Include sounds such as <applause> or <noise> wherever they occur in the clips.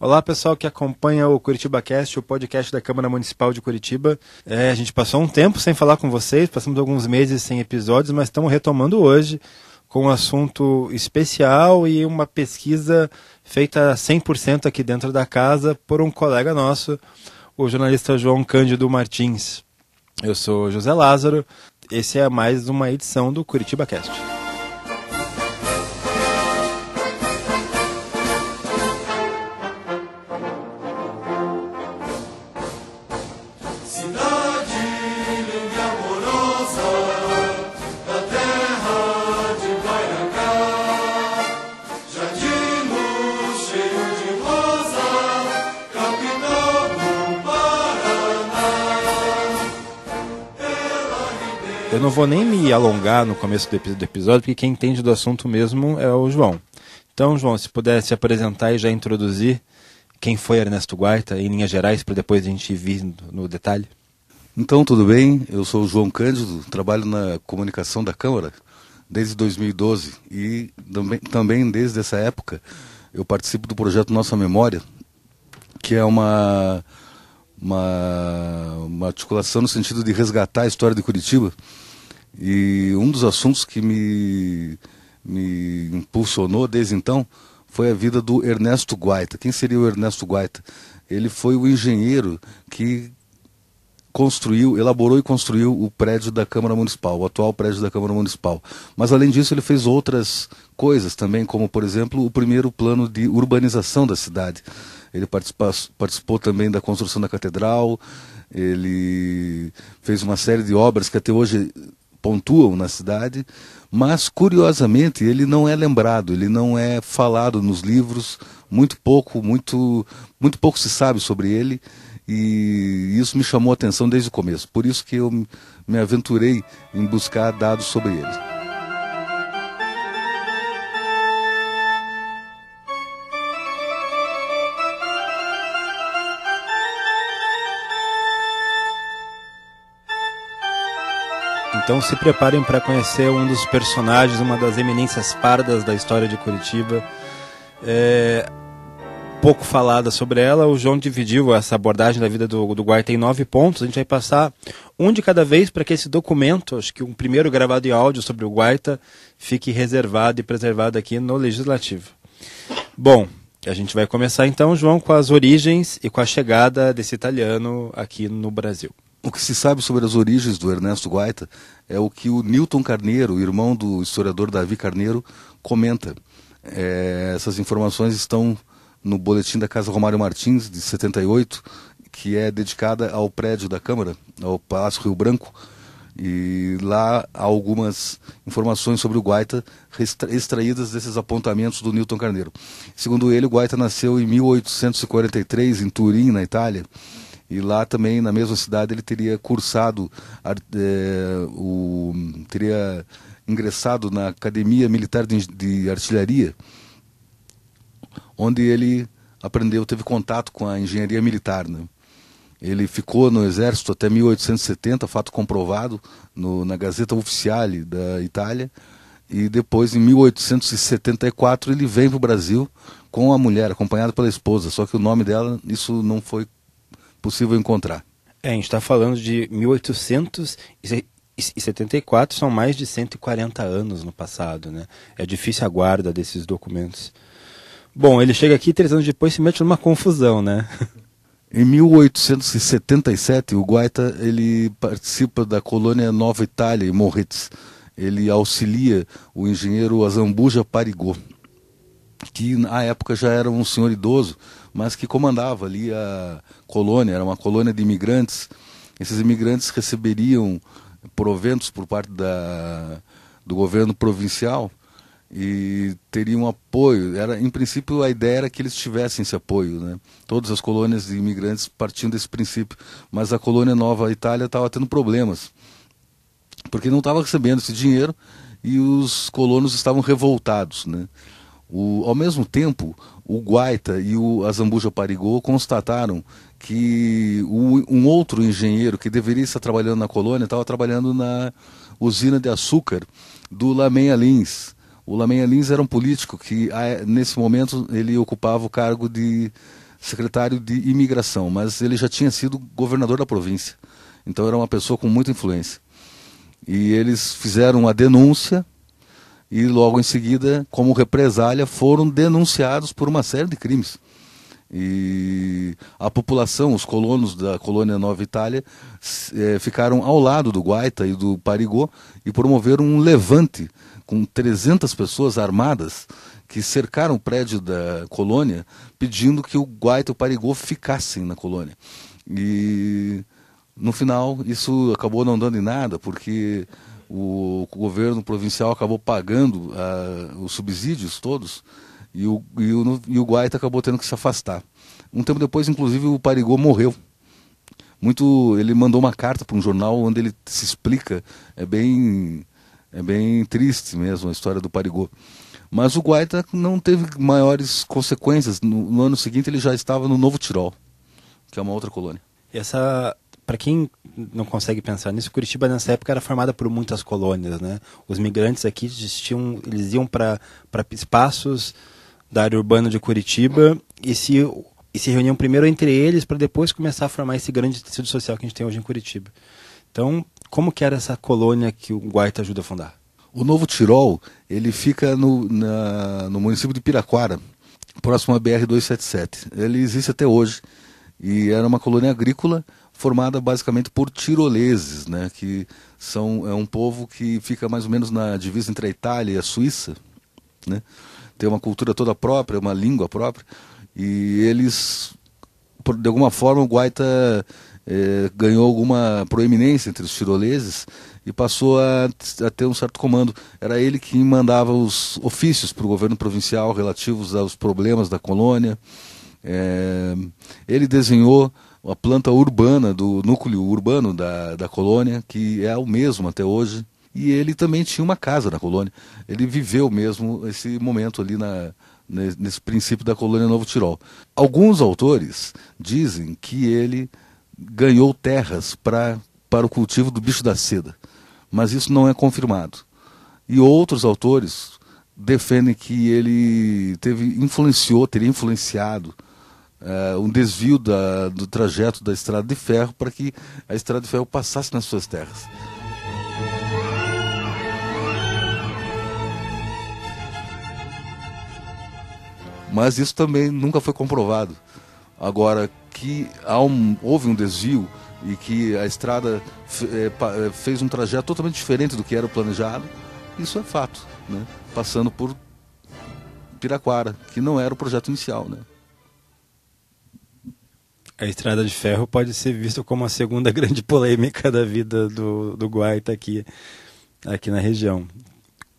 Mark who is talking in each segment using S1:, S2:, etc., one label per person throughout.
S1: Olá, pessoal que acompanha o Curitiba Cast, o podcast da Câmara Municipal de Curitiba. É, a gente passou um tempo sem falar com vocês, passamos alguns meses sem episódios, mas estamos retomando hoje com um assunto especial e uma pesquisa feita 100% aqui dentro da casa por um colega nosso, o jornalista João Cândido Martins. Eu sou José Lázaro, esse é mais uma edição do Curitiba Cast. Vou nem me alongar no começo do episódio, porque quem entende do assunto mesmo é o João. Então, João, se puder se apresentar e já introduzir quem foi Ernesto Guaita, em linhas gerais, para depois a gente vir no detalhe.
S2: Então, tudo bem? Eu sou o João Cândido, trabalho na comunicação da Câmara desde 2012 e também, também desde essa época eu participo do projeto Nossa Memória, que é uma, uma, uma articulação no sentido de resgatar a história de Curitiba. E um dos assuntos que me, me impulsionou desde então foi a vida do Ernesto Guaita. Quem seria o Ernesto Guaita? Ele foi o engenheiro que construiu, elaborou e construiu o prédio da Câmara Municipal, o atual prédio da Câmara Municipal. Mas além disso, ele fez outras coisas também, como por exemplo, o primeiro plano de urbanização da cidade. Ele participou, participou também da construção da catedral, ele fez uma série de obras que até hoje pontuam na cidade, mas curiosamente ele não é lembrado, ele não é falado nos livros, muito pouco, muito, muito pouco se sabe sobre ele e isso me chamou a atenção desde o começo. Por isso que eu me aventurei em buscar dados sobre ele.
S1: Então se preparem para conhecer um dos personagens, uma das eminências pardas da história de Curitiba. É, pouco falada sobre ela, o João dividiu essa abordagem da vida do, do em nove pontos. A gente vai passar um de cada vez para que esse documento, acho que um primeiro gravado em áudio sobre o Guaita, fique reservado e preservado aqui no Legislativo. Bom, a gente vai começar então, João, com as origens e com a chegada desse italiano aqui no Brasil.
S2: O que se sabe sobre as origens do Ernesto Guaita é o que o Newton Carneiro, irmão do historiador Davi Carneiro, comenta. É, essas informações estão no boletim da Casa Romário Martins, de 78, que é dedicada ao prédio da Câmara, ao Palácio Rio Branco. E lá há algumas informações sobre o Guaita extraídas desses apontamentos do Newton Carneiro. Segundo ele, o Guaita nasceu em 1843 em Turim, na Itália e lá também na mesma cidade ele teria cursado é, o teria ingressado na academia militar de, de, artilharia onde ele aprendeu teve contato com a engenharia militar né? ele ficou no exército até 1870 fato comprovado no, na Gazeta Ufficiale da Itália e depois em 1874 ele vem para o Brasil com a mulher acompanhado pela esposa só que o nome dela isso não foi possível encontrar.
S1: É, a gente está falando de 1874, são mais de 140 anos no passado, né? É difícil a guarda desses documentos. Bom, ele chega aqui três anos depois se mete numa confusão, né?
S2: Em 1877, o Guaita ele participa da colônia Nova Itália, em Moritz. Ele auxilia o engenheiro Azambuja Parigô, que na época já era um senhor idoso, mas que comandava ali a colônia, era uma colônia de imigrantes. Esses imigrantes receberiam proventos por parte da, do governo provincial e teriam apoio. Era, em princípio, a ideia era que eles tivessem esse apoio. Né? Todas as colônias de imigrantes partiam desse princípio, mas a colônia Nova Itália estava tendo problemas, porque não estava recebendo esse dinheiro e os colonos estavam revoltados. Né? O, ao mesmo tempo, o Guaita e o Azambuja Parigô constataram que o, um outro engenheiro que deveria estar trabalhando na colônia estava trabalhando na usina de açúcar do Lamenha Lins. O Lamenha Lins era um político que, nesse momento, ele ocupava o cargo de secretário de imigração, mas ele já tinha sido governador da província. Então era uma pessoa com muita influência. E eles fizeram a denúncia e logo em seguida, como represália, foram denunciados por uma série de crimes. E a população, os colonos da colônia Nova Itália, é, ficaram ao lado do Guaita e do Parigô e promoveram um levante com 300 pessoas armadas que cercaram o prédio da colônia pedindo que o Guaita e o Parigô ficassem na colônia. E no final isso acabou não dando em nada, porque o, governo provincial acabou pagando uh, os subsídios todos e o, e, o, e o Guaita acabou tendo que se afastar. Um tempo depois, inclusive, o Parigô morreu. Muito, ele mandou uma carta para um jornal onde ele se explica. É bem, é bem triste mesmo a história do Parigô. Mas o Guaita não teve maiores consequências. No, no ano seguinte, ele já estava no Novo Tirol, que é uma outra colônia.
S1: Essa para quem não consegue pensar nisso, Curitiba nessa época era formada por muitas colônias, né? Os migrantes aqui existiam, eles iam para espaços da área urbana de Curitiba e se, e se reuniam primeiro entre eles para depois começar a formar esse grande tecido social que a gente tem hoje em Curitiba. Então, como que era essa colônia que o Guaita ajuda a fundar?
S2: O Novo Tirol, ele fica no, na, no município de Piraquara, próximo à BR-277. Ele existe até hoje e era uma colônia agrícola formada basicamente por tiroleses, né, que são é um povo que fica mais ou menos na divisa entre a Itália e a Suíça, né? Tem uma cultura toda própria, uma língua própria, e eles de alguma forma o Guaita é, ganhou alguma proeminência entre os tiroleses e passou a, a, ter um certo comando. Era ele que mandava os ofícios para o governo provincial relativos aos problemas da colônia. É, ele desenhou a planta urbana do núcleo urbano da, da colônia, que é o mesmo até hoje. E ele também tinha uma casa na colônia. Ele viveu mesmo esse momento ali na, nesse princípio da colônia Novo Tirol. Alguns autores dizem que ele ganhou terras pra, para o cultivo do bicho da seda, mas isso não é confirmado. E outros autores defendem que ele teve influenciou, teria influenciado uh, um desvio da, do trajeto da estrada de ferro para que a estrada de ferro passasse nas suas terras. Mas isso também nunca foi comprovado. Agora, que um, houve um desvio e que a estrada é, fez um trajeto totalmente diferente do que era planejado, isso é fato, né? passando por Piraquara, que não era o projeto inicial. Né?
S1: A estrada de ferro pode ser vista como a segunda <laughs> grande polêmica da vida do, do Guaita aqui, aqui na região.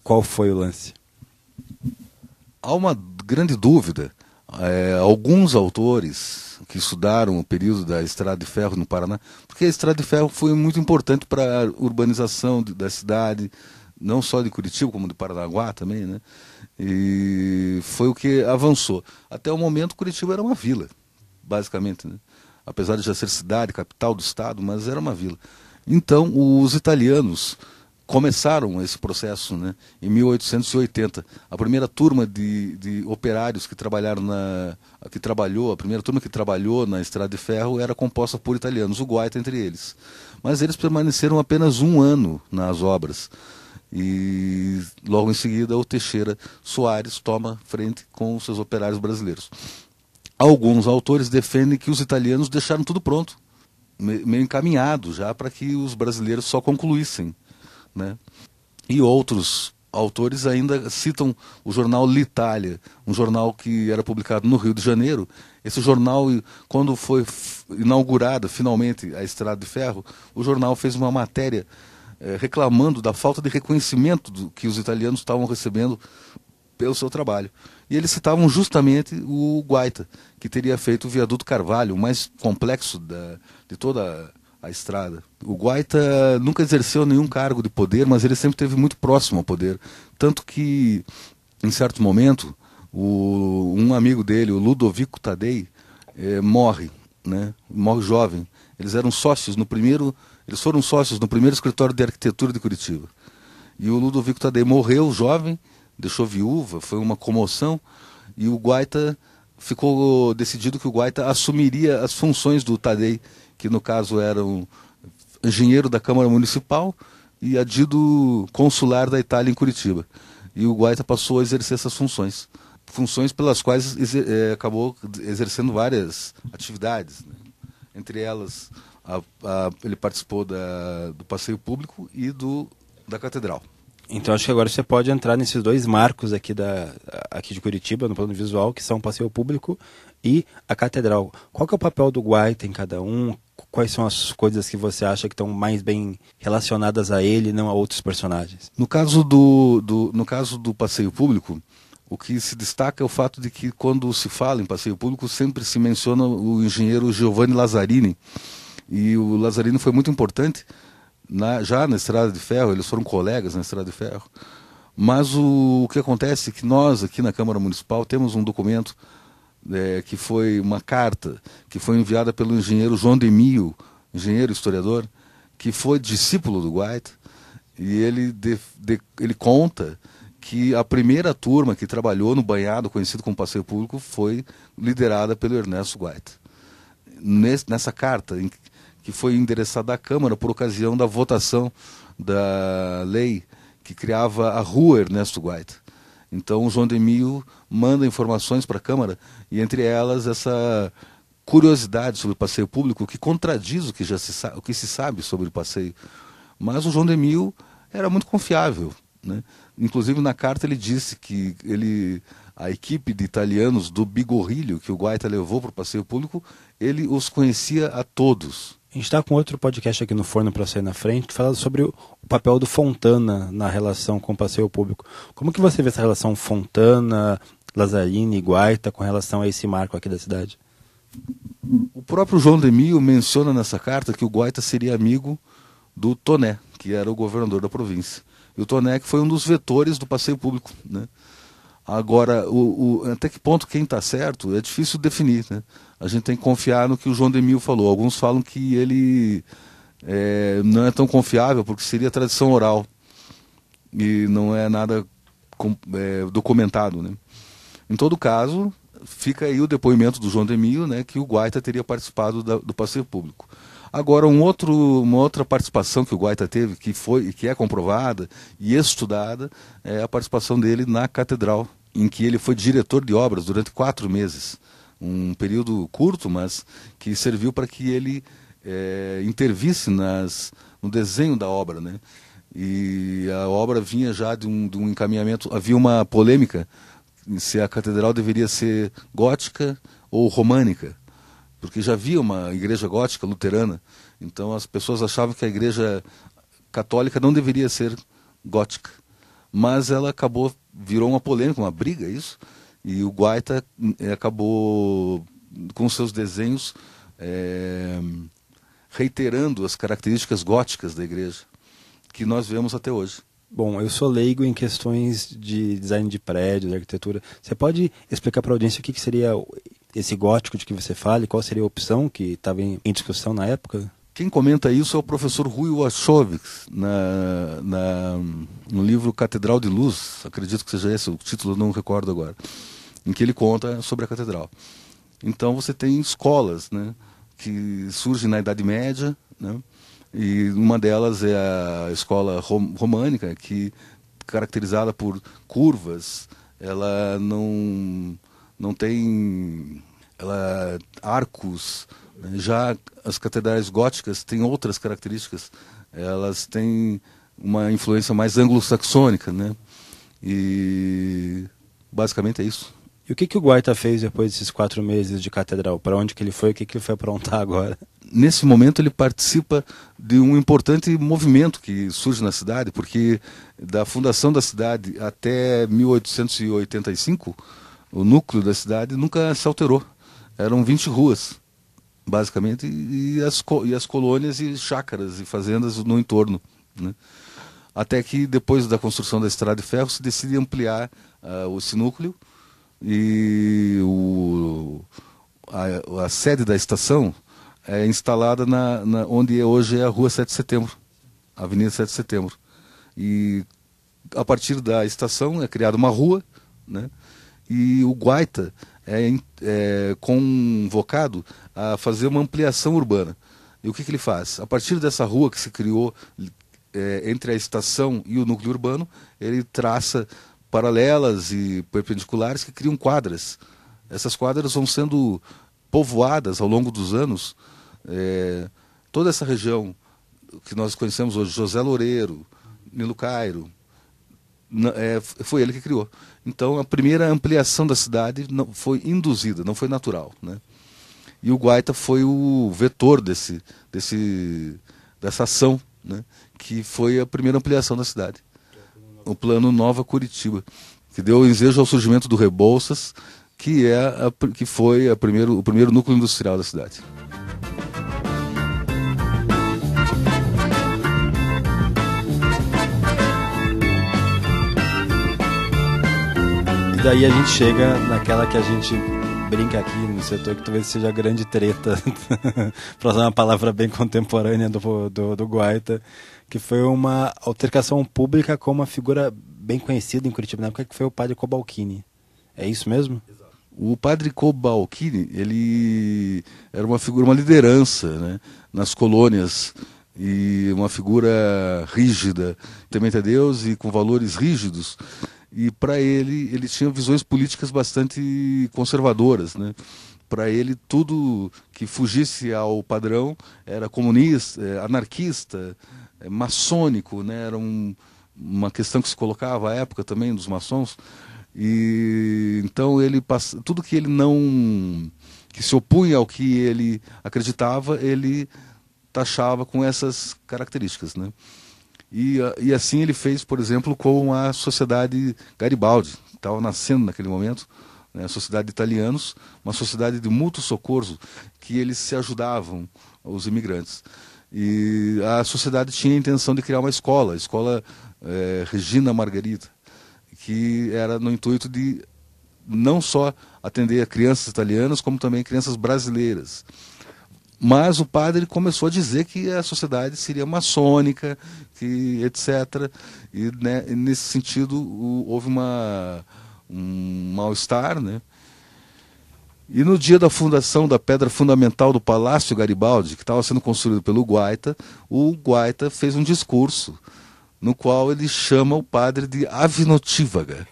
S1: Qual foi o lance?
S2: Há uma grande dúvida. É, alguns autores que estudaram o período da estrada de ferro no Paraná, porque a estrada de ferro foi muito importante para a urbanização da cidade, não só de Curitiba, como de Paranaguá também, né? E foi o que avançou. Até o momento, Curitiba era uma vila, basicamente, né? apesar de já ser cidade, capital do estado, mas era uma vila. Então, os italianos começaram esse processo né, em 1880. A primeira turma de, de operários que trabalharam na que trabalhou, a primeira turma que trabalhou na estrada de ferro era composta por italianos, o Guaita entre eles. Mas eles permaneceram apenas um ano nas obras. E logo em seguida o Teixeira Soares toma frente com os seus operários brasileiros. Alguns autores defendem que os italianos deixaram tudo pronto, meio encaminhado já para que os brasileiros só concluíssem. Né? E outros autores ainda citam o jornal L'Italia, um jornal que era publicado no Rio de Janeiro. Esse jornal, quando foi inaugurada finalmente a Estrada de Ferro, o jornal fez uma matéria eh, reclamando da falta de reconhecimento do, que os italianos estavam recebendo pelo seu trabalho. E eles citavam justamente o Guaita, que teria feito o viaduto Carvalho, o mais complexo da, de toda a estrada. O Guaita nunca exerceu nenhum cargo de poder, mas ele sempre esteve muito próximo ao poder. Tanto que, em certo momento, o, um amigo dele, o Ludovico Tadei, eh, morre, né? morre jovem. Eles eram sócios no primeiro, eles foram sócios no primeiro escritório de arquitetura de Curitiba. E o Ludovico Tadei morreu jovem deixou viúva, foi uma comoção, e o Guaita ficou decidido que o Guaita assumiria as funções do Tadei, que no caso era um engenheiro da Câmara Municipal e adido consular da Itália em Curitiba. E o Guaita passou a exercer essas funções. Funções pelas quais exer é, acabou exercendo várias atividades. Né? Entre elas, a, a, ele participou da, do passeio público e do, da catedral.
S1: Então acho que agora você pode entrar nesses dois marcos aqui, da, aqui de Curitiba, no plano visual, que são o passeio público e a catedral. Qual que é o papel do Guaita em cada um? Quais são as coisas que você acha que estão mais bem relacionadas a ele, não a outros personagens?
S2: No caso do, do, no caso do passeio público, o que se destaca é o fato de que quando se fala em passeio público sempre se menciona o engenheiro Giovanni Lazzarini. E o Lazzarini foi muito importante na, já na Estrada de Ferro, eles foram colegas na Estrada de Ferro. Mas o, o que acontece é que nós, aqui na Câmara Municipal, temos um documento é, que foi uma carta que foi enviada pelo engenheiro João Demio, engenheiro historiador, que foi discípulo do White, e ele, de, de, ele conta que a primeira turma que trabalhou no banhado, conhecido como passeio público, foi liderada pelo Ernesto White. nessa carta, em, que foi endereçada à Câmara por ocasião da votação da lei que criava a rua Ernesto White. Então o João Demio manda informações para a Câmara e entre elas essa curiosidade sobre o passeio público que contradiz o que já se sabe, o que se sabe sobre o passeio. Mas o João Demio era muito confiável, né? Inclusive na carta ele disse que ele a equipe de italianos do Bigorrilho que o Guaita levou para o passeio público, ele os conhecia a todos.
S1: A gente está com outro podcast aqui no Forno para sair na frente, que fala sobre o papel do Fontana na relação com o passeio público. Como que você vê essa relação Fontana, Lazzarini e Guaita com relação a esse marco aqui da cidade?
S2: O próprio João Demio menciona nessa carta que o Guaita seria amigo do Toné, que era o governador da província. E o Toné que foi um dos vetores do passeio público. Né? Agora, o, o, até que ponto quem está certo é difícil definir. Né? A gente tem que confiar no que o João Demil falou. Alguns falam que ele é, não é tão confiável porque seria tradição oral e não é nada com, é, documentado. Né? Em todo caso, fica aí o depoimento do João Demil, né, que o Guaita teria participado da, do passeio público. Agora, um outro, uma outra participação que o Guaita teve, que foi que é comprovada e estudada, é a participação dele na catedral em que ele foi diretor de obras durante quatro meses. Um período curto, mas que serviu para que ele é, intervisse nas, no desenho da obra. Né? E a obra vinha já de um, de um encaminhamento. Havia uma polêmica se a catedral deveria ser gótica ou românica, porque já havia uma igreja gótica luterana, então as pessoas achavam que a igreja católica não deveria ser gótica mas ela acabou, virou uma polêmica, uma briga isso, e o Guaita eh, acabou com seus desenhos é, reiterando as características góticas da igreja, que nós vemos até hoje.
S1: Bom, eu sou leigo em questões de design de prédios, de arquitetura. Você pode explicar para a audiência o que, que seria esse gótico de que você fala e qual seria a opção que estava em discussão na época?
S2: Quem comenta isso é o professor Rui Wachowicz, na, na, no livro Catedral de Luz, acredito que seja esse o título, não recordo agora, em que ele conta sobre a catedral. Então você tem escolas né, que surgem na Idade Média, né, e uma delas é a escola rom românica, que caracterizada por curvas, ela não, não tem ela, arcos, já as catedrais góticas têm outras características. Elas têm uma influência mais anglo-saxônica, né? E basicamente é isso.
S1: E o que, que o Guaita fez depois desses quatro meses de catedral? Para onde que ele foi? O que, que ele foi aprontar <laughs> agora?
S2: Nesse momento ele participa de um importante movimento que surge na cidade, porque da fundação da cidade até 1885, o núcleo da cidade nunca se alterou. Eram 20 ruas basicamente, e as, e as colônias e chácaras e fazendas no entorno. Né? Até que depois da construção da estrada de ferro se decide ampliar uh, esse núcleo e o, a, a, sede da estação é instalada na, na, onde hoje é a Rua 7 de Setembro, Avenida 7 de Setembro. E a partir da estação é criada uma rua, né? e o Guaita é, é convocado a fazer uma ampliação urbana. E o que, que ele faz? A partir dessa rua que se criou é, entre a estação e o núcleo urbano, ele traça paralelas e perpendiculares que criam quadras. Essas quadras vão sendo povoadas ao longo dos anos. É, toda essa região que nós conhecemos hoje, José Loureiro, Nilo Cairo, é, foi ele que criou. Então a primeira ampliação da cidade não foi induzida, não foi natural, né? E o Guaita foi o vetor desse, desse, dessa ação, né? que foi a primeira ampliação da cidade. O plano Nova Curitiba, que deu ensejo ao surgimento do Rebouças, que, é a, que foi a primeiro, o primeiro núcleo industrial da cidade.
S1: E daí a gente chega naquela que a gente brinca aqui no setor que talvez seja a grande treta, <laughs> para usar uma palavra bem contemporânea do, do, do Guaita, que foi uma altercação pública com uma figura bem conhecida em Curitiba na época, que foi o padre Cobalcini. É isso mesmo?
S2: O padre Cobalcini, ele era uma figura, uma liderança né, nas colônias e uma figura rígida, temente a Deus e com valores rígidos e para ele ele tinha visões políticas bastante conservadoras, né? Para ele tudo que fugisse ao padrão era comunista, é, anarquista, é, maçônico, né? Era um, uma questão que se colocava à época também dos maçons e então ele passa tudo que ele não que se opunha ao que ele acreditava ele taxava com essas características, né? E, e assim ele fez, por exemplo, com a Sociedade Garibaldi, que estava nascendo naquele momento, né, a Sociedade de Italianos, uma sociedade de mútuo socorro, que eles se ajudavam, os imigrantes. E a sociedade tinha a intenção de criar uma escola, a escola é, Regina Margarita, que era no intuito de não só atender a crianças italianas, como também crianças brasileiras. Mas o padre começou a dizer que a sociedade seria maçônica, que etc. E né, nesse sentido houve uma, um mal-estar. Né? E no dia da fundação da pedra fundamental do Palácio Garibaldi, que estava sendo construído pelo Guaita, o Guaita fez um discurso no qual ele chama o padre de avinotívaga,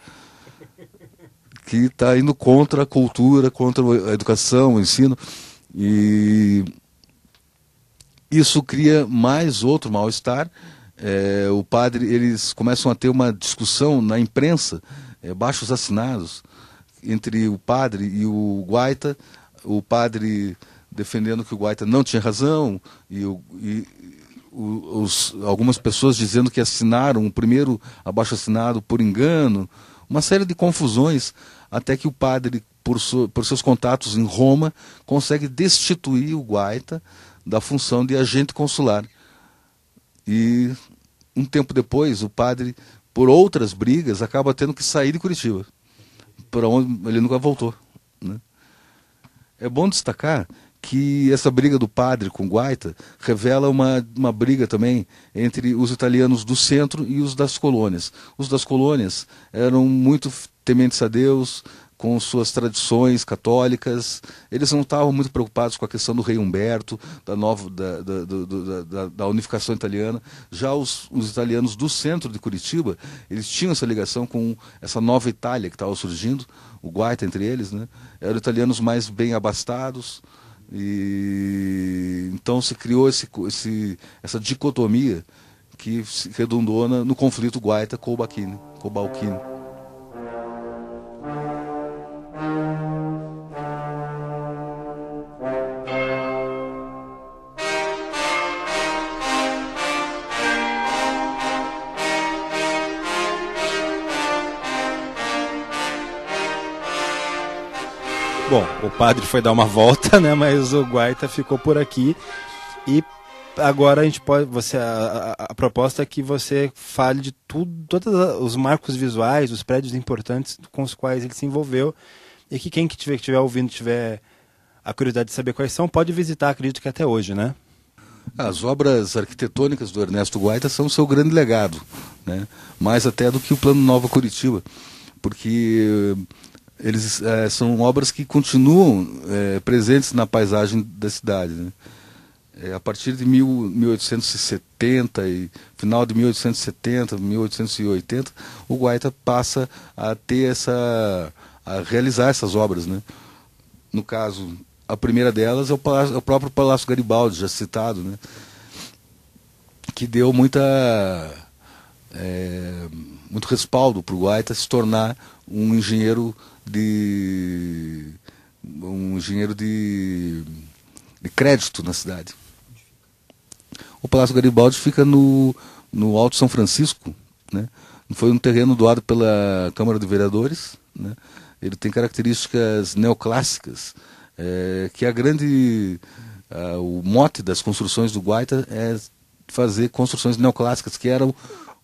S2: que está indo contra a cultura, contra a educação, o ensino. E isso cria mais outro mal-estar. É, o padre, eles começam a ter uma discussão na imprensa, é, baixos assinados, entre o padre e o Guaita. O padre defendendo que o Guaita não tinha razão, e, o, e os, algumas pessoas dizendo que assinaram o primeiro abaixo assinado por engano. Uma série de confusões, até que o padre por, por seus contatos em Roma, consegue destituir o Guaita da função de agente consular. E um tempo depois, o padre, por outras brigas, acaba tendo que sair de Curitiba, para onde ele nunca voltou. Né? É bom destacar que essa briga do padre com Guaita revela uma, uma briga também entre os italianos do centro e os das colônias. Os das colônias eram muito tementes a Deus, com suas tradições católicas. Eles não estavam muito preocupados com a questão do rei Humberto, da, nova, da, da, da, da unificação italiana. Já os, os, italianos do centro de Curitiba, eles tinham essa ligação com essa nova Itália que estava surgindo, o Guaita entre eles, né? eram italianos mais bem abastados. E então se criou esse, esse, essa dicotomia que redundou no conflito Guaita com o Balquini. Com o Balquini.
S1: Bom, o padre foi dar uma <laughs> volta, né? Mas o Guaita ficou por aqui e agora a gente pode, você a, a, a, proposta é que você fale de tudo, todos os marcos visuais, os prédios importantes com os quais ele se envolveu e que quem que tiver, que estiver ouvindo tiver a curiosidade de saber quais são pode visitar, acredito que até hoje, né?
S2: As obras arquitetônicas do Ernesto Guaita são o seu grande legado, né? mais até do que o Plano Nova Curitiba, porque eles é, são obras que continuam é, presentes na paisagem da cidade. Né? É, a partir de mil, 1870 e final de 1870, 1880, o Guaita passa a ter essa, a realizar essas obras, né? No caso, a primeira delas é o, palácio, é o próprio Palácio Garibaldi, já citado, né? Que deu muita é, muito respaldo para o Guaita se tornar um engenheiro de um engenheiro de, de crédito na cidade. O Palácio Garibaldi fica no, no Alto São Francisco, né? Foi um terreno doado pela Câmara de Vereadores, né? Ele tem características neoclássicas, é, que a grande o mote das construções do Guaita é fazer construções neoclássicas, que eram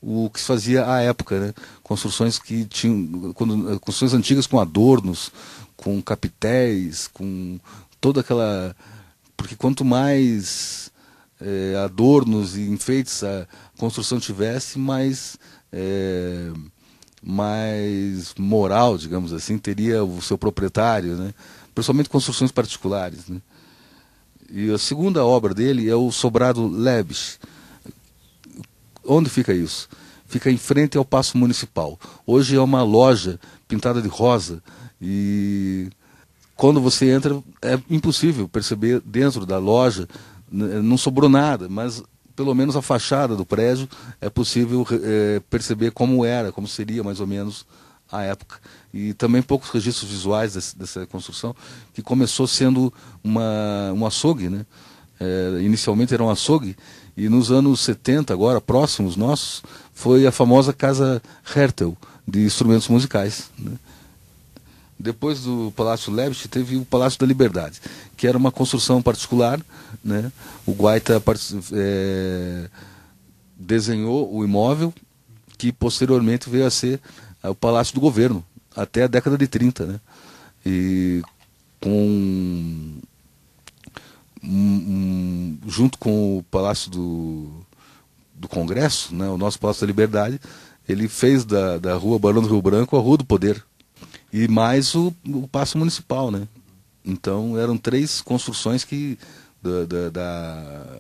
S2: o que se fazia à época, né? Construções que tinham quando, construções antigas com adornos, com capitéis, com toda aquela porque quanto mais é, adornos e enfeites a construção tivesse, mais é, mais moral, digamos assim, teria o seu proprietário, né? Principalmente construções particulares, né? E a segunda obra dele é o Sobrado Lebes, Onde fica isso? Fica em frente ao Paço Municipal. Hoje é uma loja pintada de rosa e quando você entra é impossível perceber dentro da loja, não sobrou nada, mas pelo menos a fachada do prédio é possível é, perceber como era, como seria mais ou menos a época. E também poucos registros visuais desse, dessa construção, que começou sendo uma, um açougue, né? É, inicialmente era um açougue, e nos anos 70, agora, próximos nossos, foi a famosa Casa Hertel, de instrumentos musicais. Né? Depois do Palácio Leibniz, teve o Palácio da Liberdade, que era uma construção particular. Né? O Guaita é, desenhou o imóvel, que posteriormente veio a ser o Palácio do Governo, até a década de 30. Né? E com um, junto com o Palácio do, do Congresso, né, o nosso Palácio da Liberdade, ele fez da, da rua Barão do Rio Branco a Rua do Poder. E mais o, o Paço Municipal, né? Então eram três construções que da, da, da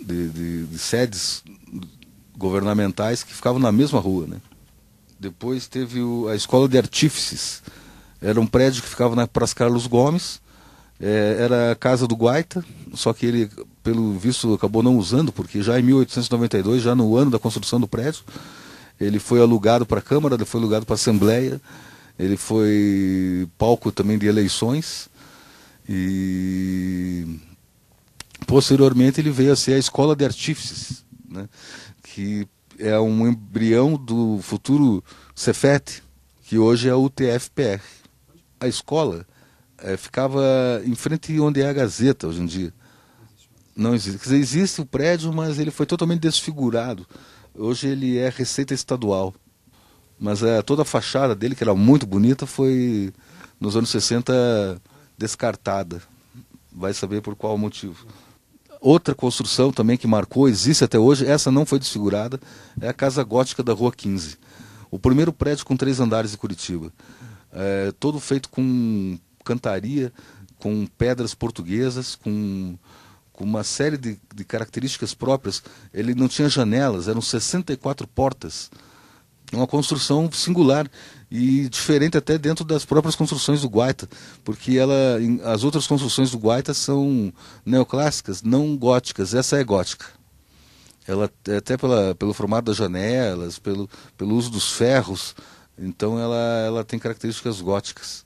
S2: de, de, de, sedes governamentais que ficavam na mesma rua, né? Depois teve o, a Escola de Artífices. Era um prédio que ficava na Praça Carlos Gomes, é, era a casa do Guaita, só que ele, pelo visto, acabou não usando, porque já em 1892, já no ano da construção do prédio, ele foi alugado para a Câmara, ele foi alugado para a Assembleia, ele foi palco também de eleições e posteriormente ele veio a ser a Escola de Artífices, né, que é um embrião do futuro Cefet, que hoje é o TFPR. A escola é, ficava em frente onde é a Gazeta hoje em dia. Não existe. Quer dizer, existe o prédio, mas ele foi totalmente desfigurado. Hoje ele é receita estadual. Mas é, toda a fachada dele, que era muito bonita, foi nos anos 60 descartada. Vai saber por qual motivo. Outra construção também que marcou, existe até hoje, essa não foi desfigurada, é a Casa Gótica da Rua 15. O primeiro prédio com três andares de Curitiba. É, todo feito com cantaria com pedras portuguesas, com, com uma série de, de características próprias. Ele não tinha janelas, eram 64 portas. Uma construção singular e diferente até dentro das próprias construções do Guaita, porque ela, as outras construções do Guaita são neoclássicas, não góticas. Essa é gótica. Ela até pela, pelo formato das janelas, pelo, pelo uso dos ferros, então ela, ela tem características góticas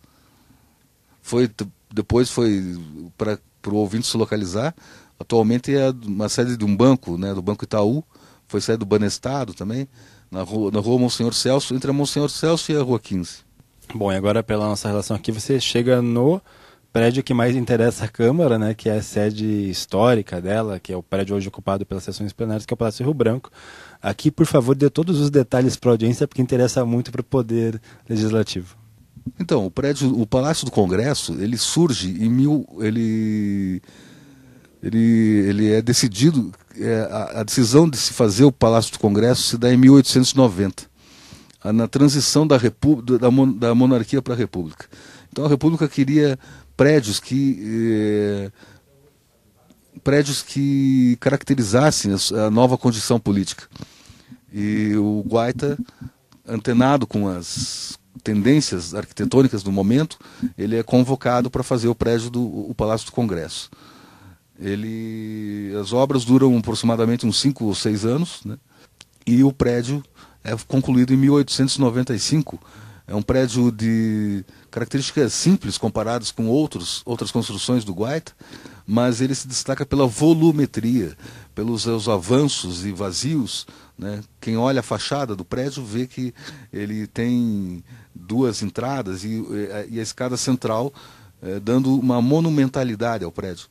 S2: foi depois foi para o ouvinte se localizar. Atualmente é uma sede de um banco, né, do Banco Itaú, foi sede do Banestado também, na rua, na rua Monsenhor Celso, entre a Monsenhor Celso e a Rua 15.
S1: Bom, e agora pela nossa relação aqui, você chega no prédio que mais interessa a Câmara, né, que é a sede histórica dela, que é o prédio hoje ocupado pelas sessões plenárias, que é o Palácio Rio Branco. Aqui, por favor, dê todos os detalhes para a audiência, porque interessa muito para o Poder Legislativo.
S2: Então, o prédio, o Palácio do Congresso, ele surge em mil, ele, ele, ele é decidido, é, a, a, decisão de se fazer o Palácio do Congresso se dá em 1890. na transição da, da, da monarquia para a república. Então a república queria prédios que eh, prédios que caracterizassem a nova condição política. E o Guaita, antenado com as tendências arquitetônicas do momento, ele é convocado para fazer o prédio do o Palácio do Congresso. Ele, as obras duram aproximadamente uns 5 ou 6 anos, né? e o prédio é concluído em 1895. É um prédio de características simples comparadas com outros, outras construções do Guaita, mas ele se destaca pela volumetria, pelos seus avanços e vazios. Né? Quem olha a fachada do prédio vê que ele tem duas entradas e, e a escada central é, dando uma monumentalidade ao prédio.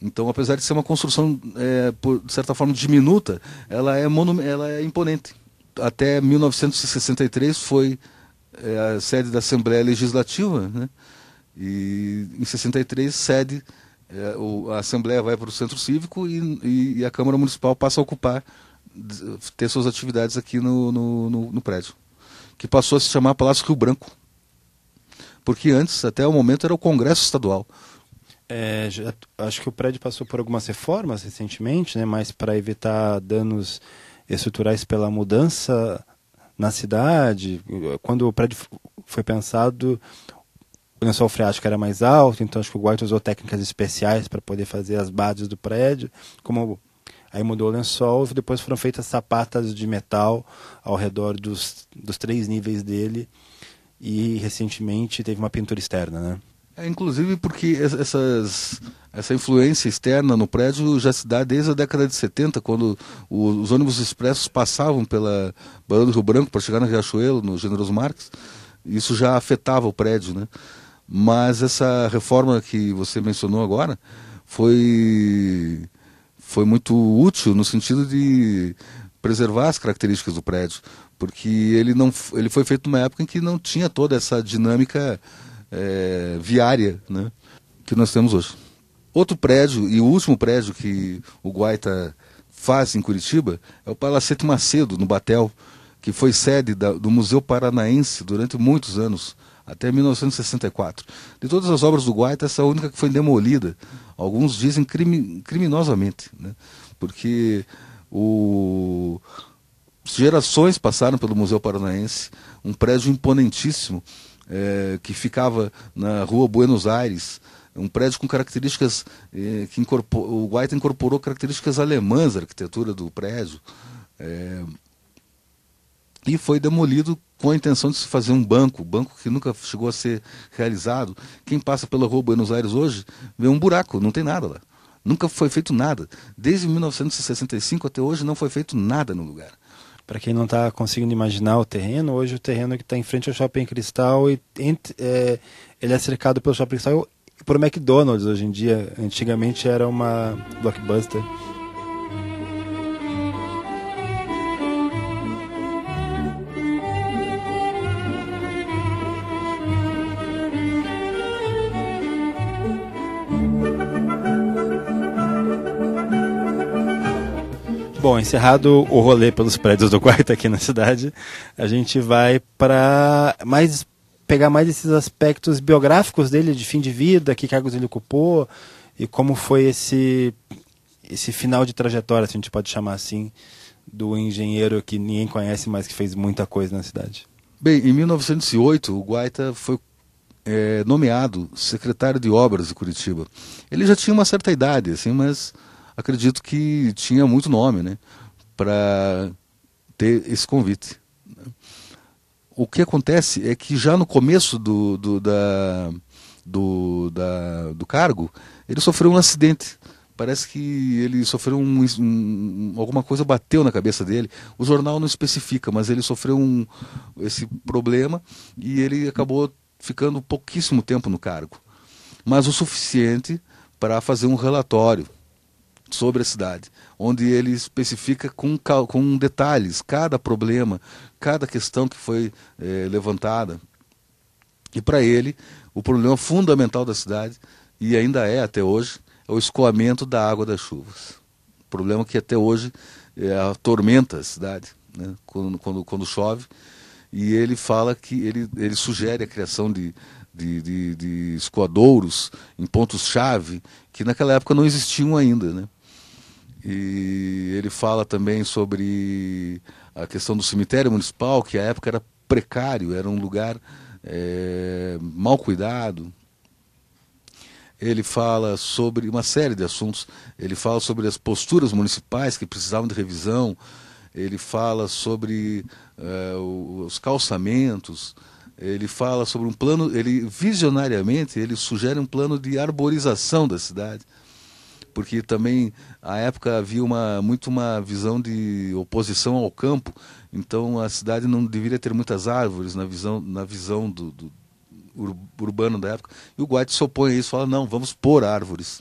S2: Então, apesar de ser uma construção, é, por, de certa forma, diminuta, ela é, ela é imponente. Até 1963 foi a sede da Assembleia Legislativa, né? e em 63 sede, a Assembleia vai para o Centro Cívico e, e, e, a Câmara Municipal passa a ocupar, ter suas atividades aqui no, no, no, no prédio, que passou a se chamar Palácio Rio Branco, porque antes, até o momento, era o Congresso Estadual.
S1: É, já, acho que o prédio passou por algumas reformas recentemente, né, mas para evitar danos estruturais pela mudança na cidade. Quando o prédio foi pensado, o lençol freático era mais alto, então acho que o Guaita usou técnicas especiais para poder fazer as bases do prédio. Como aí mudou o lençol, depois foram feitas sapatas de metal ao redor dos, dos três níveis dele e recentemente teve uma pintura externa, né?
S2: É, inclusive porque essas, essa influência externa no prédio já se dá desde a década de 70, quando os ônibus expressos passavam pela Barão do Rio Branco para chegar na Riachuelo, no Generoso Marques. Isso já afetava o prédio, né? Mas essa reforma que você mencionou agora foi, foi muito útil no sentido de preservar as características do prédio, porque ele, não, ele foi feito numa época em que não tinha toda essa dinâmica é, viária né, que nós temos hoje. Outro prédio, e o último prédio que o Guaita faz em Curitiba, é o Palacete Macedo, no Batel, que foi sede da, do Museu Paranaense durante muitos anos, até 1964. De todas as obras do Guaita, essa é a única que foi demolida. Alguns dizem criminosamente, né? porque o, gerações passaram pelo Museu Paranaense, um prédio imponentíssimo, é, que ficava na rua Buenos Aires, um prédio com características é, que o Guaita incorporou características alemãs da arquitetura do prédio é, e foi demolido com a intenção de se fazer um banco, banco que nunca chegou a ser realizado. Quem passa pela rua Buenos Aires hoje vê um buraco, não tem nada lá. Nunca foi feito nada. Desde 1965 até hoje não foi feito nada no lugar.
S1: Para quem não está conseguindo imaginar o terreno, hoje o terreno que está em frente ao Shopping Cristal, e, é, ele é cercado pelo Shopping Cristal por McDonald's hoje em dia. Antigamente era uma blockbuster. Bom, encerrado o rolê pelos prédios do quarto aqui na cidade, a gente vai para mais pegar mais esses aspectos biográficos dele de fim de vida, que cargos ele ocupou e como foi esse esse final de trajetória, se a gente pode chamar assim, do engenheiro que ninguém conhece, mas que fez muita coisa na cidade.
S2: Bem, em 1908 o Guaita foi é, nomeado secretário de obras de Curitiba. Ele já tinha uma certa idade, assim, mas acredito que tinha muito nome né, para ter esse convite. O que acontece é que já no começo do, do, da, do, da, do cargo, ele sofreu um acidente. Parece que ele sofreu um, um, alguma coisa bateu na cabeça dele. O jornal não especifica, mas ele sofreu um, esse problema e ele acabou ficando pouquíssimo tempo no cargo, mas o suficiente para fazer um relatório sobre a cidade, onde ele especifica com, com detalhes cada problema, cada questão que foi é, levantada. E para ele, o problema fundamental da cidade, e ainda é até hoje, é o escoamento da água das chuvas. Problema que até hoje é, atormenta a cidade, né? quando, quando, quando chove. e ele fala que ele, ele sugere a criação de, de, de, de escoadouros em pontos-chave que naquela época não existiam ainda. Né? E ele fala também sobre a questão do cemitério municipal, que à época era precário, era um lugar é, mal cuidado. Ele fala sobre uma série de assuntos. Ele fala sobre as posturas municipais que precisavam de revisão. Ele fala sobre uh, os calçamentos. Ele fala sobre um plano. Ele visionariamente ele sugere um plano de arborização da cidade porque também à época havia uma, muito uma visão de oposição ao campo, então a cidade não deveria ter muitas árvores na visão, na visão do, do urbano da época. E o Guaite se opõe a isso, fala, não, vamos pôr árvores.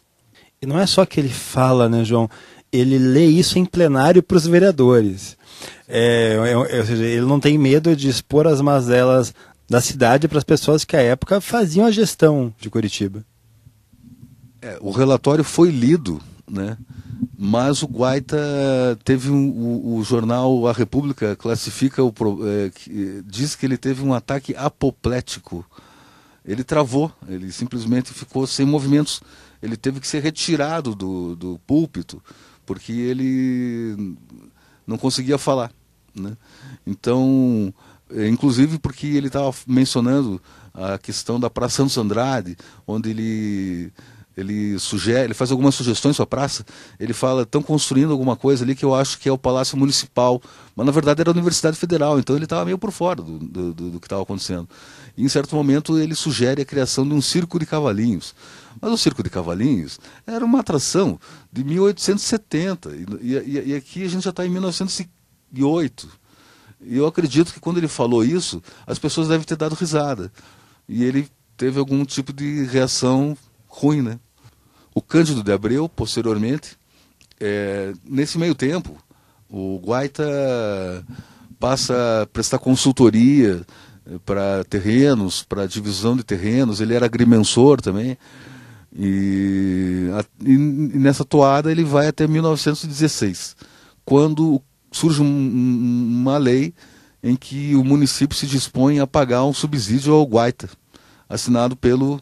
S1: E não é só que ele fala, né, João? Ele lê isso em plenário para os vereadores. É, é, é, ou seja, ele não tem medo de expor as mazelas da cidade para as pessoas que à época faziam a gestão de Curitiba.
S2: É, o relatório foi lido, né? mas o Guaita teve um, o, o, jornal A República classifica o é, que, diz que ele teve um ataque apoplético. Ele travou, ele simplesmente ficou sem movimentos. Ele teve que ser retirado do, do púlpito porque ele não conseguia falar, né? Então, é, inclusive porque ele estava mencionando a questão da Praça Santos Andrade, onde ele ele sugere, ele faz algumas sugestões para a praça. Ele fala, estão construindo alguma coisa ali que eu acho que é o Palácio Municipal, mas na verdade era a Universidade Federal, então ele estava meio por fora do, do, do, que estava acontecendo. E em certo momento ele sugere a criação de um circo de cavalinhos. Mas o circo de cavalinhos era uma atração de 1870 e, e, e aqui a gente já está em 1908. E eu acredito que quando ele falou isso, as pessoas devem ter dado risada. E ele teve algum tipo de reação ruim, né? O Cândido de Abreu, posteriormente, é, nesse meio tempo, o Guaita passa a prestar consultoria é, para terrenos, para divisão de terrenos, ele era agrimensor também. E, a, e, nessa toada ele vai até 1916, quando surge um, uma lei em que o município se dispõe a pagar um subsídio ao Guaita, assinado pelo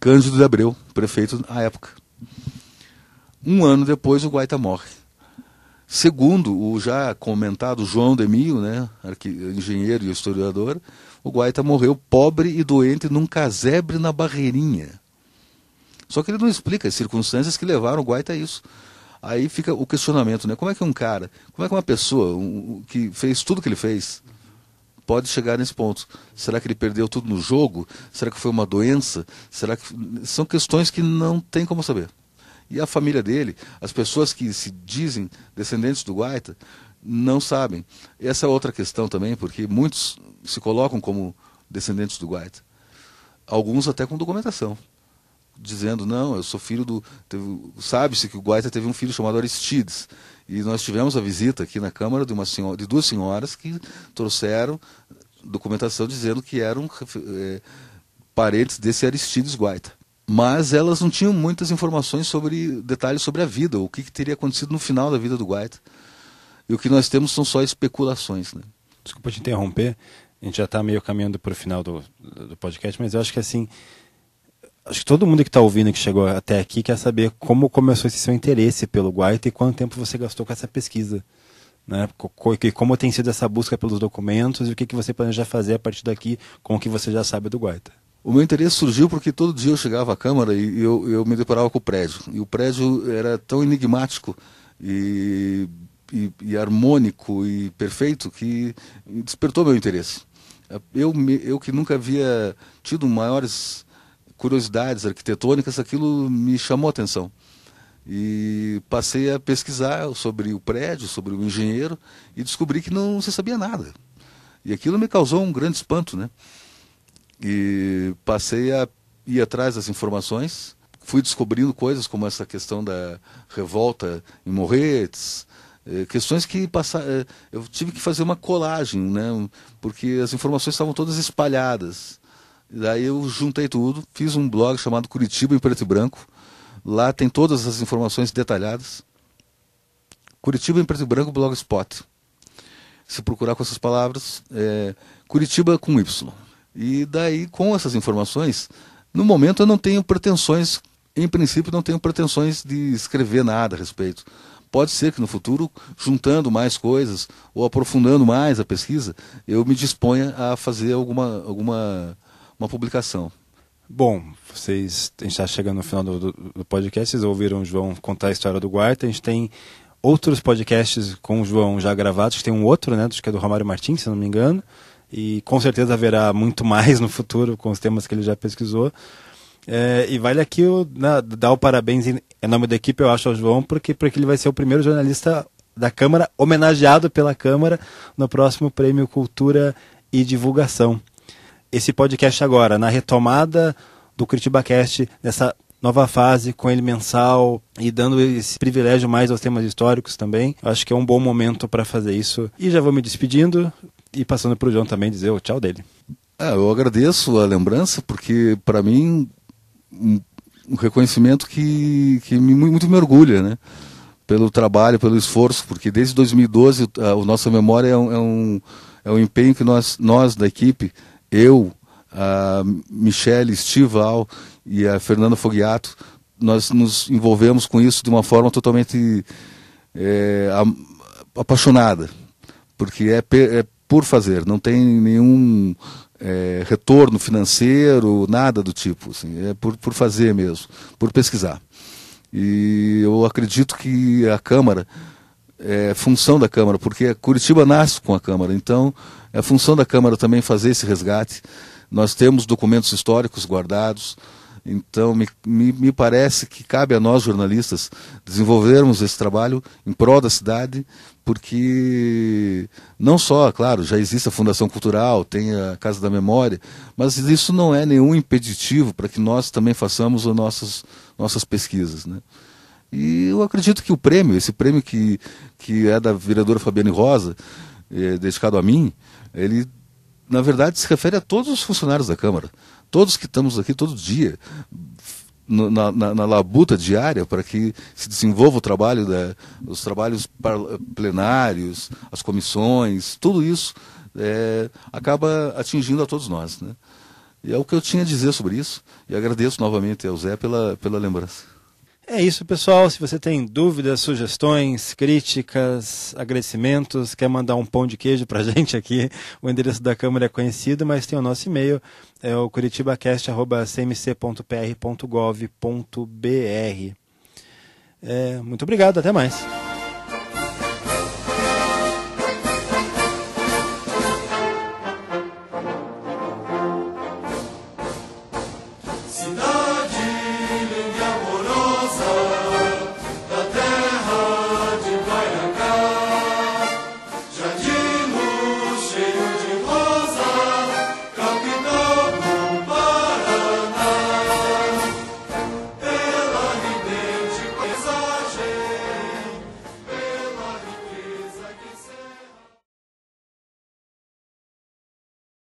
S2: Cândido de Abreu, prefeito à época. Um ano depois, o Guaita morre. Segundo o já comentado João Demio, né, engenheiro e historiador, o Guaita morreu pobre e doente num casebre na Barreirinha. Só que ele não explica as circunstâncias que levaram o Guaita a isso. Aí fica o questionamento, né? Como é que um cara, como é que uma pessoa um, que fez tudo que ele fez, pode chegar nesse ponto. Será que ele perdeu tudo no jogo? Será que foi uma doença? Será que são questões que não tem como saber. E a família dele, as pessoas que se dizem descendentes do Guaita, não sabem. Essa é outra questão também, porque muitos se colocam como descendentes do Guaita. Alguns até com documentação, dizendo, não, eu sou filho do... Sabe-se que o Guaita teve um filho chamado Aristides, e nós tivemos a visita aqui na Câmara de, uma senhora, de duas senhoras que trouxeram documentação dizendo que eram é, parentes desse Aristides Guaita. Mas elas não tinham muitas informações sobre detalhes sobre a vida, o que, que teria acontecido no final da vida do Guaita. E o que nós temos são só especulações. Né?
S1: Desculpa te interromper, a gente já está meio caminhando para o final do, do podcast, mas eu acho que assim acho que todo mundo que está ouvindo que chegou até aqui quer saber como começou esse seu interesse pelo Guaita e quanto tempo você gastou com essa pesquisa. Né? Como tem sido essa busca pelos documentos e o que, que você planeja fazer a partir daqui com o que você já sabe do Guaita.
S2: O meu interesse surgiu porque todo dia eu chegava à Câmara e eu, eu me deparava com o prédio. E o prédio era tão enigmático e, e, e harmônico e perfeito que despertou meu interesse. Eu, eu que nunca havia tido maiores curiosidades arquitetônicas, aquilo me chamou a atenção. E passei a pesquisar sobre o prédio, sobre o engenheiro, e descobri que não se sabia nada. E aquilo me causou um grande espanto, né? E passei a ir atrás das informações, fui descobrindo coisas como essa questão da revolta em Morretes, eh, questões que passaram, eh, eu tive que fazer uma colagem, né? Porque as informações estavam todas espalhadas. Daí eu juntei tudo, fiz um blog chamado Curitiba em Preto e Branco. Lá tem todas as informações detalhadas. Curitiba em Preto e Branco Blogspot. se procurar com essas palavras, é, Curitiba com Y. E daí, com essas informações, no momento eu não tenho pretensões, em princípio, não tenho pretensões de escrever nada a respeito. Pode ser que no futuro, juntando mais coisas ou aprofundando mais a pesquisa, eu me disponha a fazer alguma, alguma uma publicação.
S1: Bom, vocês, a gente está chegando no final do, do, podcast, vocês ouviram o João contar a história do Guarta, a gente tem outros podcasts com o João já gravados, tem um outro, né, que é do Romário Martins, se não me engano, e com certeza haverá muito mais no futuro com os temas que ele já pesquisou. É, e vale aqui o, né, dar o parabéns em, em, nome da equipe, eu acho, ao João, porque, porque ele vai ser o primeiro jornalista da Câmara homenageado pela Câmara no próximo Prêmio Cultura e Divulgação. Esse podcast agora, na retomada do CuritibaCast, nessa nova fase, com ele mensal e dando esse privilégio mais aos temas históricos também. Acho que é um bom momento para fazer isso. E já vou me despedindo e passando para o João também dizer o tchau dele.
S2: É, eu agradeço a lembrança, porque para mim um, reconhecimento que, que me, muito me orgulha, né? Pelo trabalho, pelo esforço, porque desde 2012 a, a nossa memória é um, é um, é um empenho que nós, nós da equipe, eu, a Michele Stival e a Fernanda Fogiato, nós nos envolvemos com isso de uma forma totalmente é, apaixonada, porque é, é por fazer, não tem nenhum é, retorno financeiro, nada do tipo. Assim, é por, por fazer mesmo, por pesquisar. E eu acredito que a Câmara é função da Câmara, porque Curitiba nasce com a Câmara, então é função da Câmara também fazer esse resgate. Nós temos documentos históricos guardados, então, me, me, me, parece que cabe a nós, jornalistas, desenvolvermos esse trabalho em prol da cidade, porque não só, claro, já existe a Fundação Cultural, tem a Casa da Memória, mas isso não é nenhum impeditivo para que nós também façamos as nossas, nossas pesquisas. Né? E eu acredito que o prêmio, esse prêmio que, que é da vereadora Fabiane Rosa, é, dedicado a mim, ele, na verdade, se refere a todos os funcionários da Câmara todos que estamos aqui todo dia, na, na, na, labuta diária para que se desenvolva o trabalho, da, os trabalhos plenários, as comissões, tudo isso é, acaba atingindo a todos nós. Né? E é o que eu tinha a dizer sobre isso. E agradeço novamente ao Zé pela, pela lembrança.
S1: É isso, pessoal. Se você tem dúvidas, sugestões, críticas, agradecimentos, quer mandar um pão de queijo para a <laughs> gente aqui, o endereço da Câmara é conhecido, mas tem o nosso e-mail, é o curitibacast.cmc.pr.gov.br. É, muito obrigado, até mais.